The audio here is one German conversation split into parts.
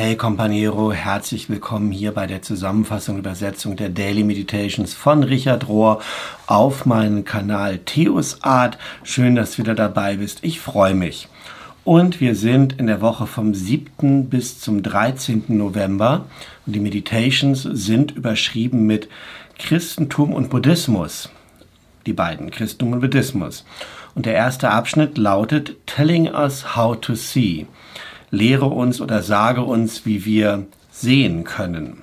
Hey Companiero, herzlich willkommen hier bei der Zusammenfassung und Übersetzung der Daily Meditations von Richard Rohr auf meinem Kanal Theos Art. Schön, dass du wieder dabei bist. Ich freue mich. Und wir sind in der Woche vom 7. bis zum 13. November. Und die Meditations sind überschrieben mit Christentum und Buddhismus. Die beiden, Christentum und Buddhismus. Und der erste Abschnitt lautet Telling us how to see lehre uns oder sage uns, wie wir sehen können.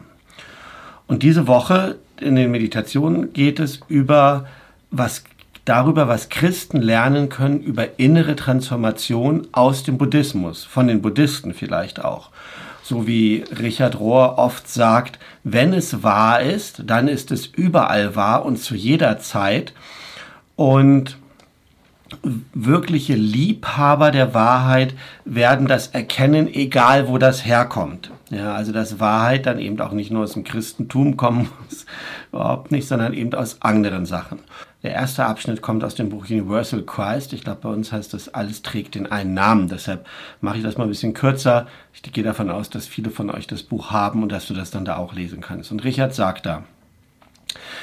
Und diese Woche in den Meditationen geht es über was darüber, was Christen lernen können über innere Transformation aus dem Buddhismus, von den Buddhisten vielleicht auch. So wie Richard Rohr oft sagt, wenn es wahr ist, dann ist es überall wahr und zu jeder Zeit. Und wirkliche Liebhaber der Wahrheit werden das erkennen, egal wo das herkommt. Ja, also dass Wahrheit dann eben auch nicht nur aus dem Christentum kommen muss, überhaupt nicht, sondern eben aus anderen Sachen. Der erste Abschnitt kommt aus dem Buch Universal Christ. Ich glaube, bei uns heißt das, alles trägt den einen Namen. Deshalb mache ich das mal ein bisschen kürzer. Ich gehe davon aus, dass viele von euch das Buch haben und dass du das dann da auch lesen kannst. Und Richard sagt da,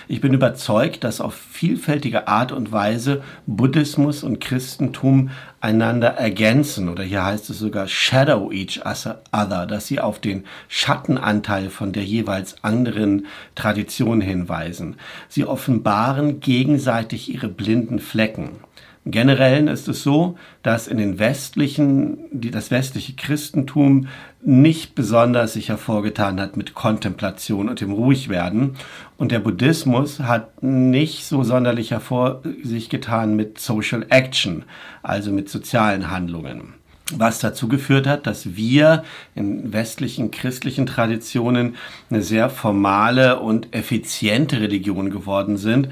ich bin überzeugt, dass auf vielfältige Art und Weise Buddhismus und Christentum einander ergänzen oder hier heißt es sogar shadow each other, dass sie auf den Schattenanteil von der jeweils anderen Tradition hinweisen. Sie offenbaren gegenseitig ihre blinden Flecken. Im Generellen ist es so, dass in den westlichen, die, das westliche Christentum nicht besonders sich hervorgetan hat mit Kontemplation und dem Ruhigwerden. Und der Buddhismus hat nicht so sonderlich hervor sich getan mit Social Action, also mit sozialen Handlungen was dazu geführt hat, dass wir in westlichen christlichen Traditionen eine sehr formale und effiziente Religion geworden sind,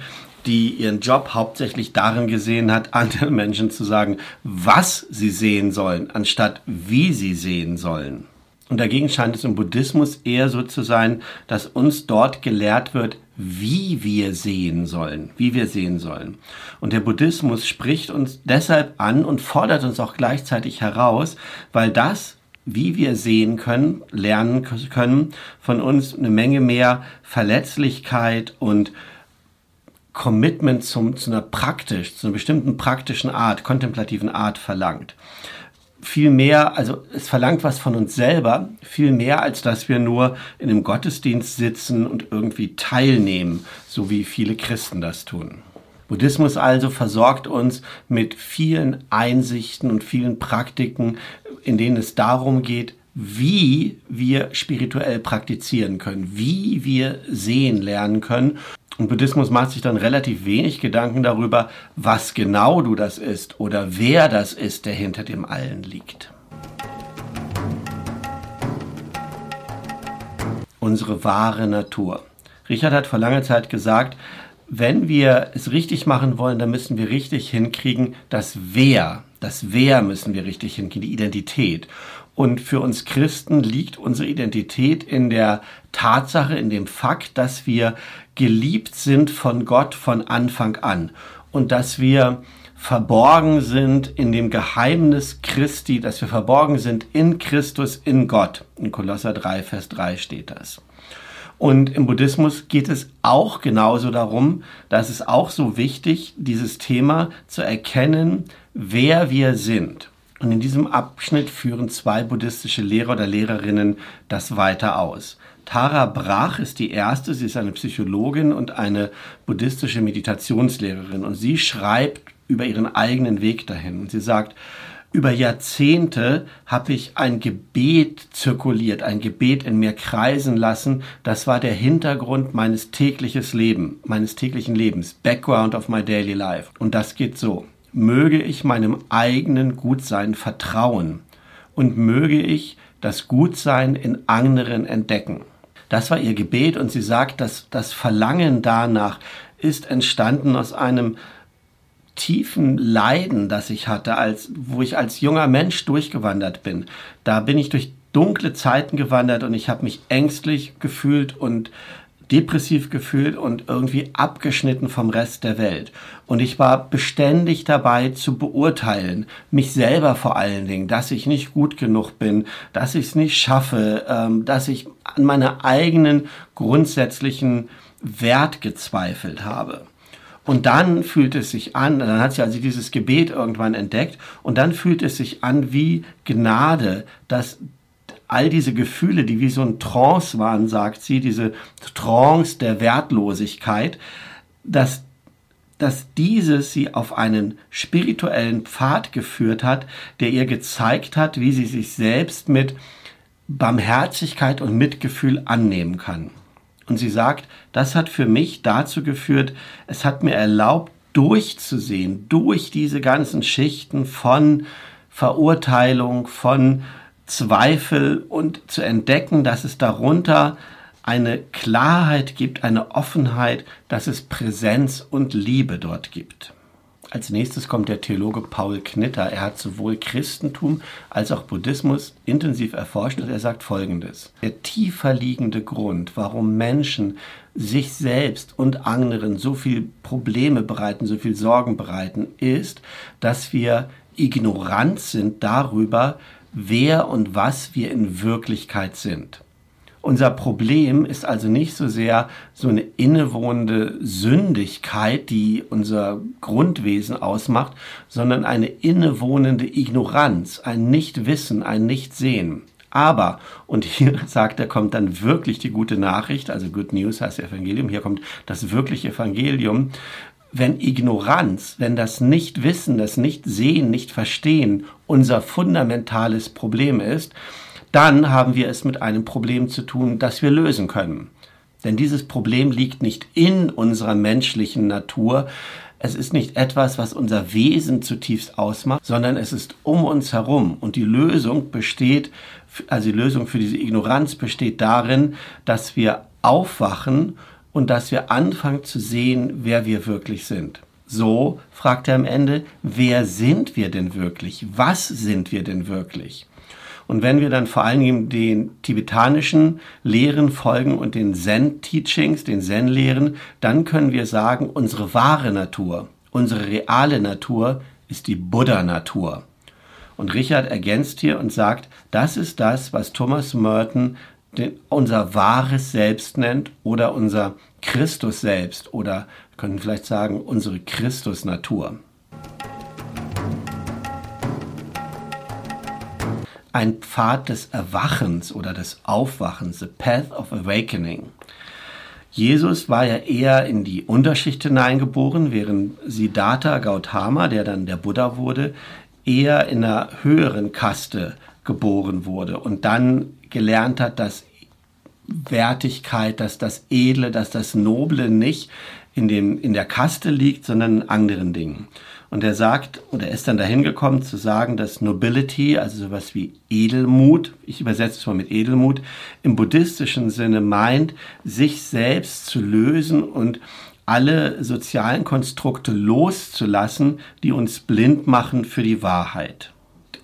die ihren Job hauptsächlich darin gesehen hat, anderen Menschen zu sagen, was sie sehen sollen, anstatt wie sie sehen sollen. Und dagegen scheint es im Buddhismus eher so zu sein, dass uns dort gelehrt wird, wie wir sehen sollen, wie wir sehen sollen. Und der Buddhismus spricht uns deshalb an und fordert uns auch gleichzeitig heraus, weil das, wie wir sehen können, lernen können, von uns eine Menge mehr Verletzlichkeit und Commitment zum, zu einer praktisch, zu einer bestimmten praktischen Art, kontemplativen Art verlangt. Viel mehr, also es verlangt was von uns selber, viel mehr, als dass wir nur in einem Gottesdienst sitzen und irgendwie teilnehmen, so wie viele Christen das tun. Buddhismus also versorgt uns mit vielen Einsichten und vielen Praktiken, in denen es darum geht, wie wir spirituell praktizieren können, wie wir sehen lernen können und Buddhismus macht sich dann relativ wenig Gedanken darüber, was genau du das ist oder wer das ist, der hinter dem allen liegt. Unsere wahre Natur. Richard hat vor langer Zeit gesagt, wenn wir es richtig machen wollen, dann müssen wir richtig hinkriegen, das Wer, das Wer müssen wir richtig hinkriegen, die Identität. Und für uns Christen liegt unsere Identität in der Tatsache, in dem Fakt, dass wir geliebt sind von Gott von Anfang an und dass wir verborgen sind in dem Geheimnis Christi, dass wir verborgen sind in Christus, in Gott. In Kolosser 3, Vers 3 steht das. Und im Buddhismus geht es auch genauso darum, dass es auch so wichtig, dieses Thema zu erkennen, wer wir sind. Und in diesem Abschnitt führen zwei buddhistische Lehrer oder Lehrerinnen das weiter aus. Tara Brach ist die erste, sie ist eine Psychologin und eine buddhistische Meditationslehrerin und sie schreibt über ihren eigenen Weg dahin. Und sie sagt, über Jahrzehnte habe ich ein Gebet zirkuliert, ein Gebet in mir kreisen lassen. Das war der Hintergrund meines tägliches Leben, meines täglichen Lebens, Background of my daily life. Und das geht so möge ich meinem eigenen Gutsein vertrauen und möge ich das Gutsein in anderen entdecken. Das war ihr Gebet und sie sagt, dass das Verlangen danach ist entstanden aus einem tiefen Leiden, das ich hatte, als, wo ich als junger Mensch durchgewandert bin. Da bin ich durch dunkle Zeiten gewandert und ich habe mich ängstlich gefühlt und depressiv gefühlt und irgendwie abgeschnitten vom Rest der Welt. Und ich war beständig dabei zu beurteilen, mich selber vor allen Dingen, dass ich nicht gut genug bin, dass ich es nicht schaffe, ähm, dass ich an meiner eigenen grundsätzlichen Wert gezweifelt habe. Und dann fühlt es sich an, dann hat sie also dieses Gebet irgendwann entdeckt, und dann fühlt es sich an wie Gnade, dass all diese Gefühle, die wie so ein Trance waren, sagt sie, diese Trance der Wertlosigkeit, dass, dass dieses sie auf einen spirituellen Pfad geführt hat, der ihr gezeigt hat, wie sie sich selbst mit Barmherzigkeit und Mitgefühl annehmen kann. Und sie sagt, das hat für mich dazu geführt, es hat mir erlaubt, durchzusehen, durch diese ganzen Schichten von Verurteilung, von Zweifel und zu entdecken, dass es darunter eine Klarheit gibt, eine Offenheit, dass es Präsenz und Liebe dort gibt. Als nächstes kommt der Theologe Paul Knitter. Er hat sowohl Christentum als auch Buddhismus intensiv erforscht und er sagt Folgendes. Der tiefer liegende Grund, warum Menschen sich selbst und anderen so viel Probleme bereiten, so viel Sorgen bereiten, ist, dass wir ignorant sind darüber, wer und was wir in Wirklichkeit sind. Unser Problem ist also nicht so sehr so eine innewohnende Sündigkeit, die unser Grundwesen ausmacht, sondern eine innewohnende Ignoranz, ein Nichtwissen, ein Nichtsehen. Aber, und hier sagt er, kommt dann wirklich die gute Nachricht, also Good News heißt Evangelium, hier kommt das wirkliche Evangelium, wenn Ignoranz, wenn das Nichtwissen, das Nichtsehen, Nicht-Verstehen unser fundamentales Problem ist, dann haben wir es mit einem Problem zu tun, das wir lösen können. Denn dieses Problem liegt nicht in unserer menschlichen Natur, es ist nicht etwas, was unser Wesen zutiefst ausmacht, sondern es ist um uns herum. Und die Lösung besteht, also die Lösung für diese Ignoranz besteht darin, dass wir aufwachen und dass wir anfangen zu sehen, wer wir wirklich sind. So fragt er am Ende, wer sind wir denn wirklich? Was sind wir denn wirklich? Und wenn wir dann vor allen Dingen den tibetanischen Lehren folgen und den Zen-Teachings, den Zen-Lehren, dann können wir sagen, unsere wahre Natur, unsere reale Natur ist die Buddha-Natur. Und Richard ergänzt hier und sagt, das ist das, was Thomas Merton unser wahres Selbst nennt oder unser Christus selbst oder können vielleicht sagen unsere Christus-Natur. Ein Pfad des Erwachens oder des Aufwachens, the Path of Awakening. Jesus war ja eher in die Unterschicht hineingeboren, während Siddhartha Gautama, der dann der Buddha wurde, eher in einer höheren Kaste geboren wurde und dann gelernt hat, dass Wertigkeit, dass das Edle, dass das Noble nicht in, dem, in der Kaste liegt, sondern in anderen Dingen. Und er sagt, oder er ist dann dahin gekommen zu sagen, dass Nobility, also sowas wie Edelmut, ich übersetze es mal mit Edelmut, im buddhistischen Sinne meint, sich selbst zu lösen und alle sozialen Konstrukte loszulassen, die uns blind machen für die Wahrheit.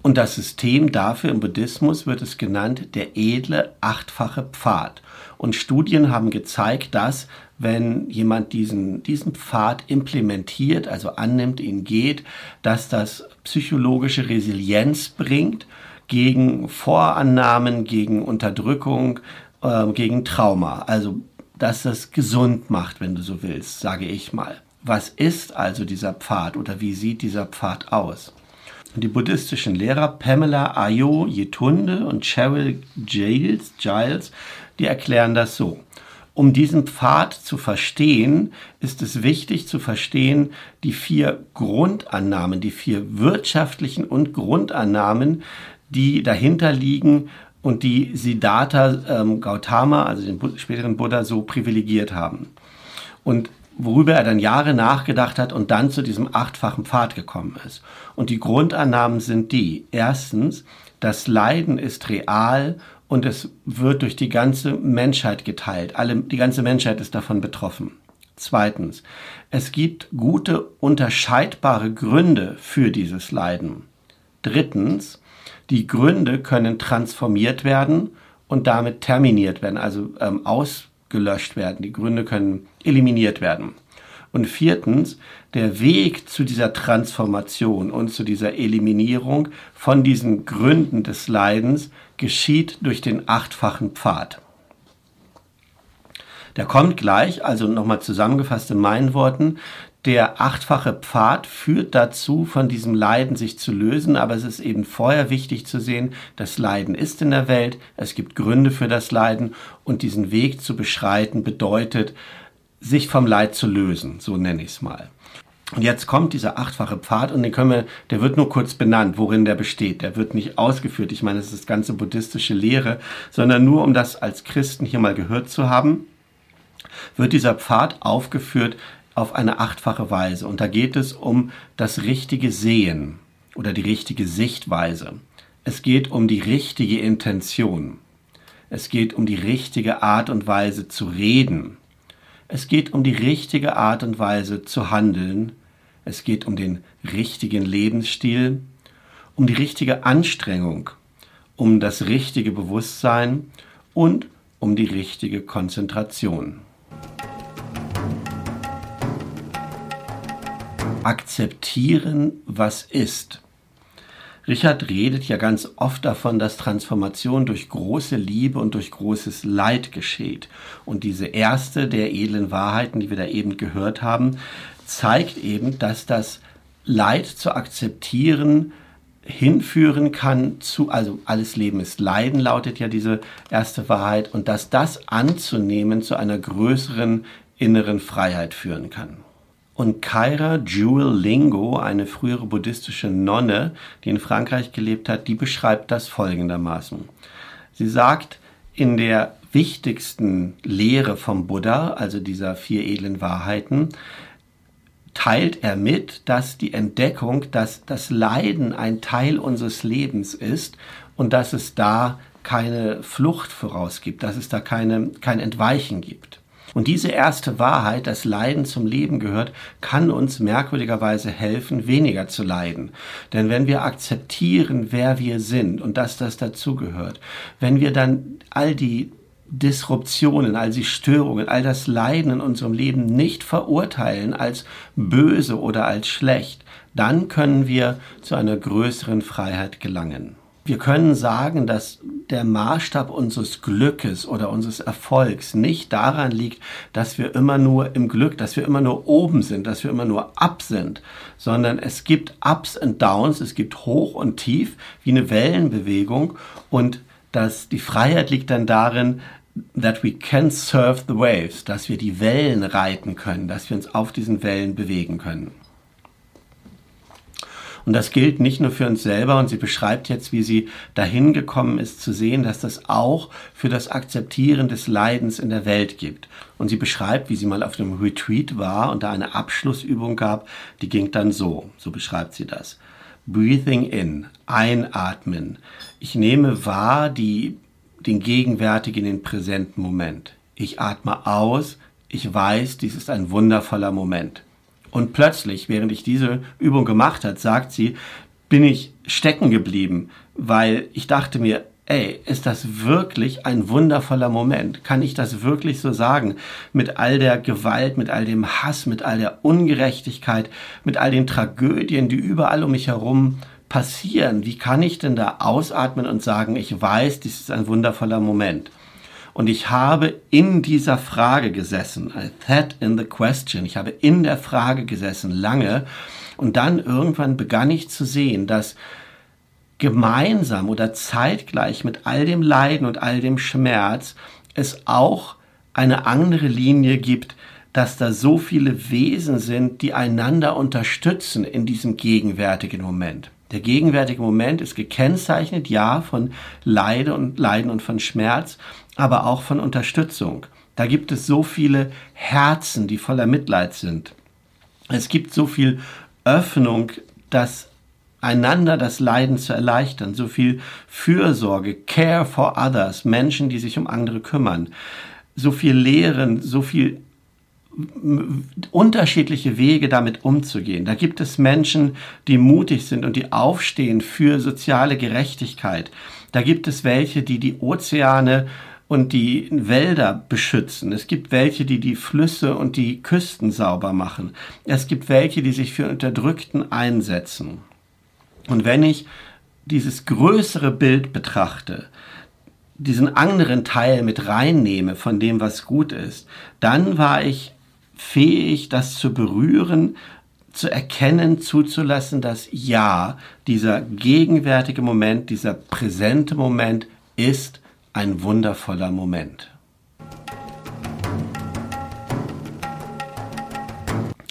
Und das System dafür im Buddhismus wird es genannt der edle achtfache Pfad. Und Studien haben gezeigt, dass wenn jemand diesen, diesen Pfad implementiert, also annimmt, ihn geht, dass das psychologische Resilienz bringt gegen Vorannahmen, gegen Unterdrückung, äh, gegen Trauma. Also dass das gesund macht, wenn du so willst, sage ich mal. Was ist also dieser Pfad oder wie sieht dieser Pfad aus? Die buddhistischen Lehrer Pamela Ayo Yetunde und Cheryl Giles, Giles, die erklären das so. Um diesen Pfad zu verstehen, ist es wichtig zu verstehen die vier Grundannahmen, die vier wirtschaftlichen und Grundannahmen, die dahinter liegen und die Siddhartha ähm, Gautama, also den späteren Buddha, so privilegiert haben. Und worüber er dann Jahre nachgedacht hat und dann zu diesem achtfachen Pfad gekommen ist. Und die Grundannahmen sind die. Erstens, das Leiden ist real und es wird durch die ganze Menschheit geteilt. Alle, die ganze Menschheit ist davon betroffen. Zweitens, es gibt gute, unterscheidbare Gründe für dieses Leiden. Drittens, die Gründe können transformiert werden und damit terminiert werden, also ähm, aus gelöscht werden, die Gründe können eliminiert werden. Und viertens, der Weg zu dieser Transformation und zu dieser Eliminierung von diesen Gründen des Leidens geschieht durch den achtfachen Pfad. Der kommt gleich, also nochmal zusammengefasst in meinen Worten, der achtfache Pfad führt dazu, von diesem Leiden sich zu lösen, aber es ist eben vorher wichtig zu sehen, das Leiden ist in der Welt, es gibt Gründe für das Leiden und diesen Weg zu beschreiten bedeutet, sich vom Leid zu lösen, so nenne ich es mal. Und jetzt kommt dieser achtfache Pfad und den können wir, der wird nur kurz benannt, worin der besteht. Der wird nicht ausgeführt. Ich meine, es ist das ganze buddhistische Lehre, sondern nur um das als Christen hier mal gehört zu haben, wird dieser Pfad aufgeführt auf eine achtfache Weise. Und da geht es um das richtige Sehen oder die richtige Sichtweise. Es geht um die richtige Intention. Es geht um die richtige Art und Weise zu reden. Es geht um die richtige Art und Weise zu handeln. Es geht um den richtigen Lebensstil, um die richtige Anstrengung, um das richtige Bewusstsein und um die richtige Konzentration. Akzeptieren, was ist. Richard redet ja ganz oft davon, dass Transformation durch große Liebe und durch großes Leid geschieht. Und diese erste der edlen Wahrheiten, die wir da eben gehört haben, zeigt eben, dass das Leid zu akzeptieren hinführen kann zu, also alles Leben ist Leiden, lautet ja diese erste Wahrheit, und dass das anzunehmen zu einer größeren inneren Freiheit führen kann. Und Kaira Jewel Lingo, eine frühere buddhistische Nonne, die in Frankreich gelebt hat, die beschreibt das folgendermaßen. Sie sagt, in der wichtigsten Lehre vom Buddha, also dieser vier edlen Wahrheiten, teilt er mit, dass die Entdeckung, dass das Leiden ein Teil unseres Lebens ist und dass es da keine Flucht voraus gibt, dass es da keine, kein Entweichen gibt. Und diese erste Wahrheit, dass Leiden zum Leben gehört, kann uns merkwürdigerweise helfen, weniger zu leiden. Denn wenn wir akzeptieren, wer wir sind und dass das dazugehört, wenn wir dann all die Disruptionen, all die Störungen, all das Leiden in unserem Leben nicht verurteilen als böse oder als schlecht, dann können wir zu einer größeren Freiheit gelangen. Wir können sagen, dass der Maßstab unseres Glückes oder unseres Erfolgs nicht daran liegt, dass wir immer nur im Glück, dass wir immer nur oben sind, dass wir immer nur up sind, sondern es gibt Ups und Downs, es gibt Hoch und Tief, wie eine Wellenbewegung und dass die Freiheit liegt dann darin, that we can surf the waves, dass wir die Wellen reiten können, dass wir uns auf diesen Wellen bewegen können. Und das gilt nicht nur für uns selber. Und sie beschreibt jetzt, wie sie dahin gekommen ist, zu sehen, dass das auch für das Akzeptieren des Leidens in der Welt gibt. Und sie beschreibt, wie sie mal auf einem Retreat war und da eine Abschlussübung gab, die ging dann so. So beschreibt sie das. Breathing in, einatmen. Ich nehme wahr die, den gegenwärtigen, den präsenten Moment. Ich atme aus. Ich weiß, dies ist ein wundervoller Moment. Und plötzlich, während ich diese Übung gemacht hat, sagt sie, bin ich stecken geblieben, weil ich dachte mir, ey, ist das wirklich ein wundervoller Moment? Kann ich das wirklich so sagen? Mit all der Gewalt, mit all dem Hass, mit all der Ungerechtigkeit, mit all den Tragödien, die überall um mich herum passieren. Wie kann ich denn da ausatmen und sagen, ich weiß, dies ist ein wundervoller Moment? Und ich habe in dieser Frage gesessen. I sat in the question. Ich habe in der Frage gesessen lange. Und dann irgendwann begann ich zu sehen, dass gemeinsam oder zeitgleich mit all dem Leiden und all dem Schmerz es auch eine andere Linie gibt, dass da so viele Wesen sind, die einander unterstützen in diesem gegenwärtigen Moment. Der gegenwärtige Moment ist gekennzeichnet, ja, von Leiden und Leiden und von Schmerz, aber auch von Unterstützung. Da gibt es so viele Herzen, die voller Mitleid sind. Es gibt so viel Öffnung, das einander das Leiden zu erleichtern, so viel Fürsorge, Care for others, Menschen, die sich um andere kümmern, so viel Lehren, so viel unterschiedliche Wege damit umzugehen. Da gibt es Menschen, die mutig sind und die aufstehen für soziale Gerechtigkeit. Da gibt es welche, die die Ozeane und die Wälder beschützen. Es gibt welche, die die Flüsse und die Küsten sauber machen. Es gibt welche, die sich für Unterdrückten einsetzen. Und wenn ich dieses größere Bild betrachte, diesen anderen Teil mit reinnehme von dem, was gut ist, dann war ich fähig, das zu berühren, zu erkennen, zuzulassen, dass ja, dieser gegenwärtige Moment, dieser präsente Moment ist ein wundervoller Moment.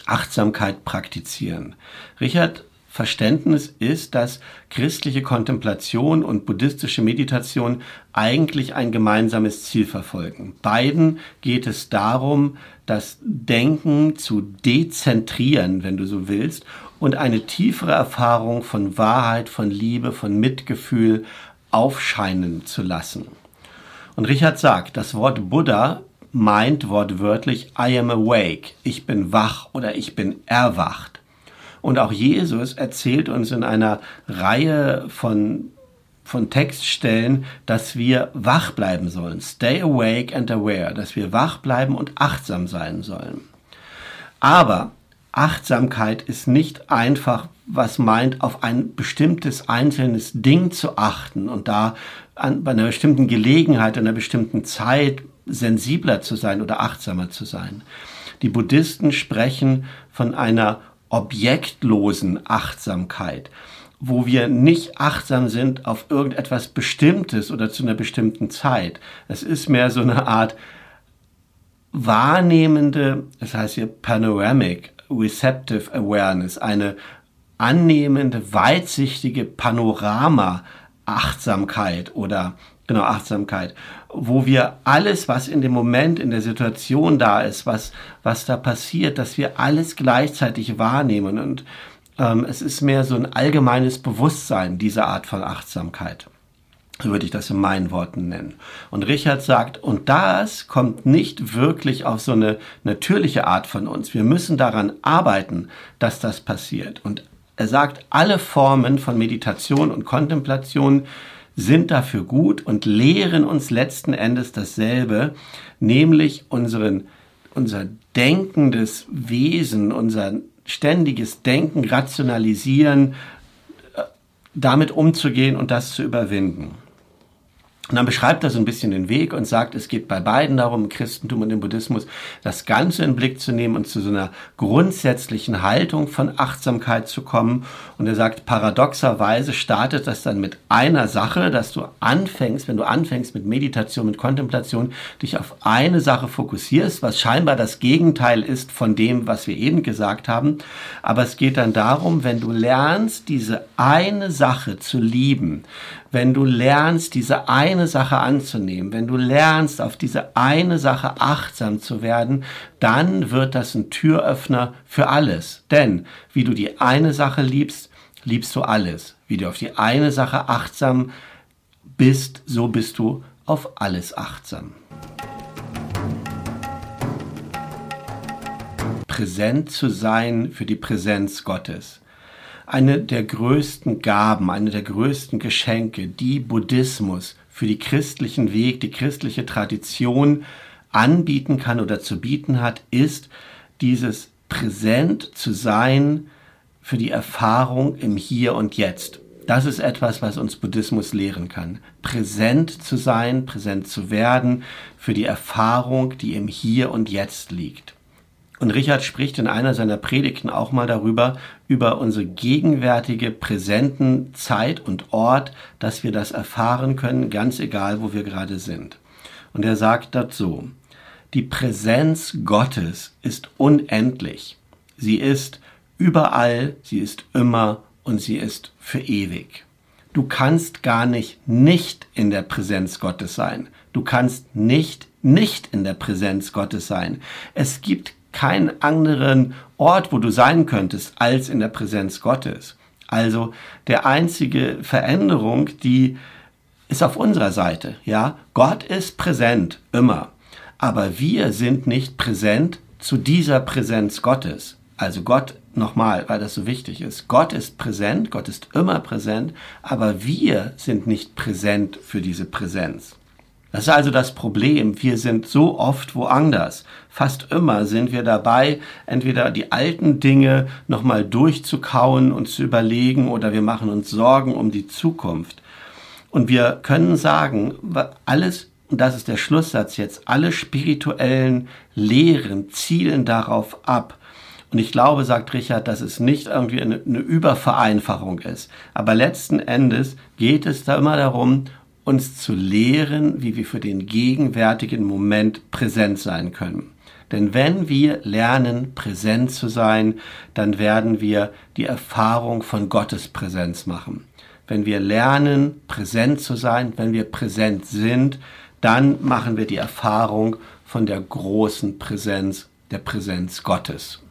Achtsamkeit praktizieren. Richard Verständnis ist, dass christliche Kontemplation und buddhistische Meditation eigentlich ein gemeinsames Ziel verfolgen. Beiden geht es darum, das Denken zu dezentrieren, wenn du so willst, und eine tiefere Erfahrung von Wahrheit, von Liebe, von Mitgefühl aufscheinen zu lassen. Und Richard sagt, das Wort Buddha meint wortwörtlich I am awake, ich bin wach oder ich bin erwacht. Und auch Jesus erzählt uns in einer Reihe von, von Textstellen, dass wir wach bleiben sollen. Stay awake and aware, dass wir wach bleiben und achtsam sein sollen. Aber Achtsamkeit ist nicht einfach, was meint, auf ein bestimmtes einzelnes Ding zu achten und da an, bei einer bestimmten Gelegenheit, einer bestimmten Zeit sensibler zu sein oder achtsamer zu sein. Die Buddhisten sprechen von einer objektlosen Achtsamkeit, wo wir nicht achtsam sind auf irgendetwas Bestimmtes oder zu einer bestimmten Zeit. Es ist mehr so eine Art wahrnehmende, das heißt hier Panoramic Receptive Awareness, eine annehmende, weitsichtige Panorama-Achtsamkeit oder genau Achtsamkeit, wo wir alles, was in dem Moment, in der Situation da ist, was, was da passiert, dass wir alles gleichzeitig wahrnehmen und ähm, es ist mehr so ein allgemeines Bewusstsein dieser Art von Achtsamkeit. Würde ich das in meinen Worten nennen. Und Richard sagt, und das kommt nicht wirklich auf so eine natürliche Art von uns. Wir müssen daran arbeiten, dass das passiert. Und er sagt, alle Formen von Meditation und Kontemplation sind dafür gut und lehren uns letzten Endes dasselbe, nämlich unseren, unser denkendes Wesen, unser ständiges Denken, Rationalisieren, äh, damit umzugehen und das zu überwinden. Und dann beschreibt er so ein bisschen den Weg und sagt, es geht bei beiden darum, im Christentum und im Buddhismus, das Ganze in den Blick zu nehmen und zu so einer grundsätzlichen Haltung von Achtsamkeit zu kommen. Und er sagt, paradoxerweise startet das dann mit einer Sache, dass du anfängst, wenn du anfängst mit Meditation, mit Kontemplation, dich auf eine Sache fokussierst, was scheinbar das Gegenteil ist von dem, was wir eben gesagt haben. Aber es geht dann darum, wenn du lernst, diese eine Sache zu lieben, wenn du lernst, diese eine Sache anzunehmen, wenn du lernst, auf diese eine Sache achtsam zu werden, dann wird das ein Türöffner für alles. Denn wie du die eine Sache liebst, liebst du alles. Wie du auf die eine Sache achtsam bist, so bist du auf alles achtsam. Präsent zu sein für die Präsenz Gottes eine der größten Gaben, eine der größten Geschenke, die Buddhismus für die christlichen Weg, die christliche Tradition anbieten kann oder zu bieten hat, ist dieses präsent zu sein für die Erfahrung im Hier und Jetzt. Das ist etwas, was uns Buddhismus lehren kann. Präsent zu sein, präsent zu werden für die Erfahrung, die im Hier und Jetzt liegt. Und Richard spricht in einer seiner Predigten auch mal darüber, über unsere gegenwärtige, präsenten Zeit und Ort, dass wir das erfahren können, ganz egal, wo wir gerade sind. Und er sagt dazu, die Präsenz Gottes ist unendlich. Sie ist überall, sie ist immer und sie ist für ewig. Du kannst gar nicht nicht in der Präsenz Gottes sein. Du kannst nicht nicht in der Präsenz Gottes sein. Es gibt keinen anderen Ort, wo du sein könntest, als in der Präsenz Gottes. Also der einzige Veränderung, die ist auf unserer Seite. Ja, Gott ist präsent immer, aber wir sind nicht präsent zu dieser Präsenz Gottes. Also Gott nochmal, weil das so wichtig ist. Gott ist präsent, Gott ist immer präsent, aber wir sind nicht präsent für diese Präsenz. Das ist also das Problem. Wir sind so oft woanders. Fast immer sind wir dabei, entweder die alten Dinge nochmal durchzukauen und zu überlegen oder wir machen uns Sorgen um die Zukunft. Und wir können sagen, alles, und das ist der Schlusssatz jetzt, alle spirituellen Lehren zielen darauf ab, und ich glaube, sagt Richard, dass es nicht irgendwie eine, Übervereinfachung ist. Aber letzten Endes geht es da immer darum, uns zu lehren, wie wir für den gegenwärtigen Moment präsent sein können. Denn wenn wir lernen, präsent zu sein, dann werden wir die Erfahrung von Gottes Präsenz machen. Wenn wir lernen, präsent zu sein, wenn wir präsent sind, dann machen wir die Erfahrung von der großen Präsenz, der Präsenz Gottes.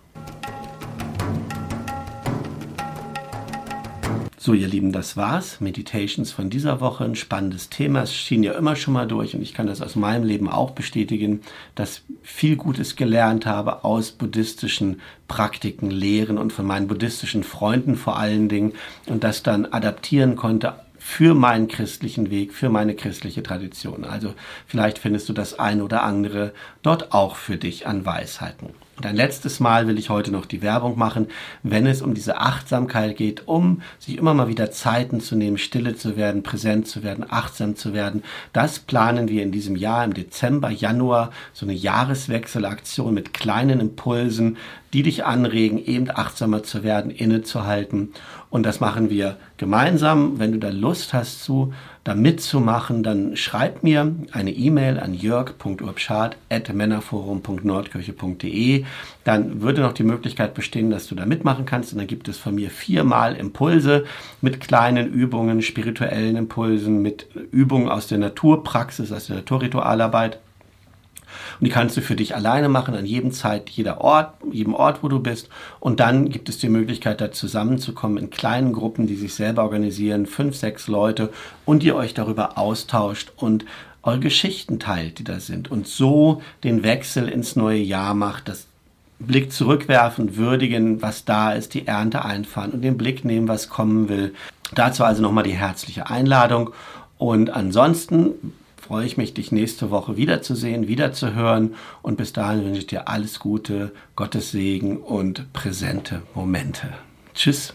So, ihr Lieben, das war's. Meditations von dieser Woche. Ein spannendes Thema. Es schien ja immer schon mal durch und ich kann das aus meinem Leben auch bestätigen, dass viel Gutes gelernt habe aus buddhistischen Praktiken, Lehren und von meinen buddhistischen Freunden vor allen Dingen und das dann adaptieren konnte für meinen christlichen Weg, für meine christliche Tradition. Also vielleicht findest du das ein oder andere dort auch für dich an Weisheiten. Und ein letztes Mal will ich heute noch die Werbung machen, wenn es um diese Achtsamkeit geht, um sich immer mal wieder Zeiten zu nehmen, stille zu werden, präsent zu werden, achtsam zu werden. Das planen wir in diesem Jahr im Dezember, Januar, so eine Jahreswechselaktion mit kleinen Impulsen, die dich anregen, eben achtsamer zu werden, innezuhalten. Und das machen wir gemeinsam. Wenn du da Lust hast zu, da mitzumachen, dann schreib mir eine E-Mail an jörg.urbschad.männerforum.nordkirche.de. Dann würde noch die Möglichkeit bestehen, dass du da mitmachen kannst. Und dann gibt es von mir viermal Impulse mit kleinen Übungen, spirituellen Impulsen, mit Übungen aus der Naturpraxis, aus der Naturritualarbeit. Und die kannst du für dich alleine machen, an jedem Zeit, jeder Ort, jedem Ort, wo du bist. Und dann gibt es die Möglichkeit, da zusammenzukommen in kleinen Gruppen, die sich selber organisieren, fünf, sechs Leute, und ihr euch darüber austauscht und eure Geschichten teilt, die da sind. Und so den Wechsel ins neue Jahr macht, das Blick zurückwerfen, würdigen, was da ist, die Ernte einfahren und den Blick nehmen, was kommen will. Dazu also nochmal die herzliche Einladung. Und ansonsten freue ich mich, dich nächste Woche wiederzusehen, wiederzuhören. Und bis dahin wünsche ich dir alles Gute, Gottes Segen und präsente Momente. Tschüss.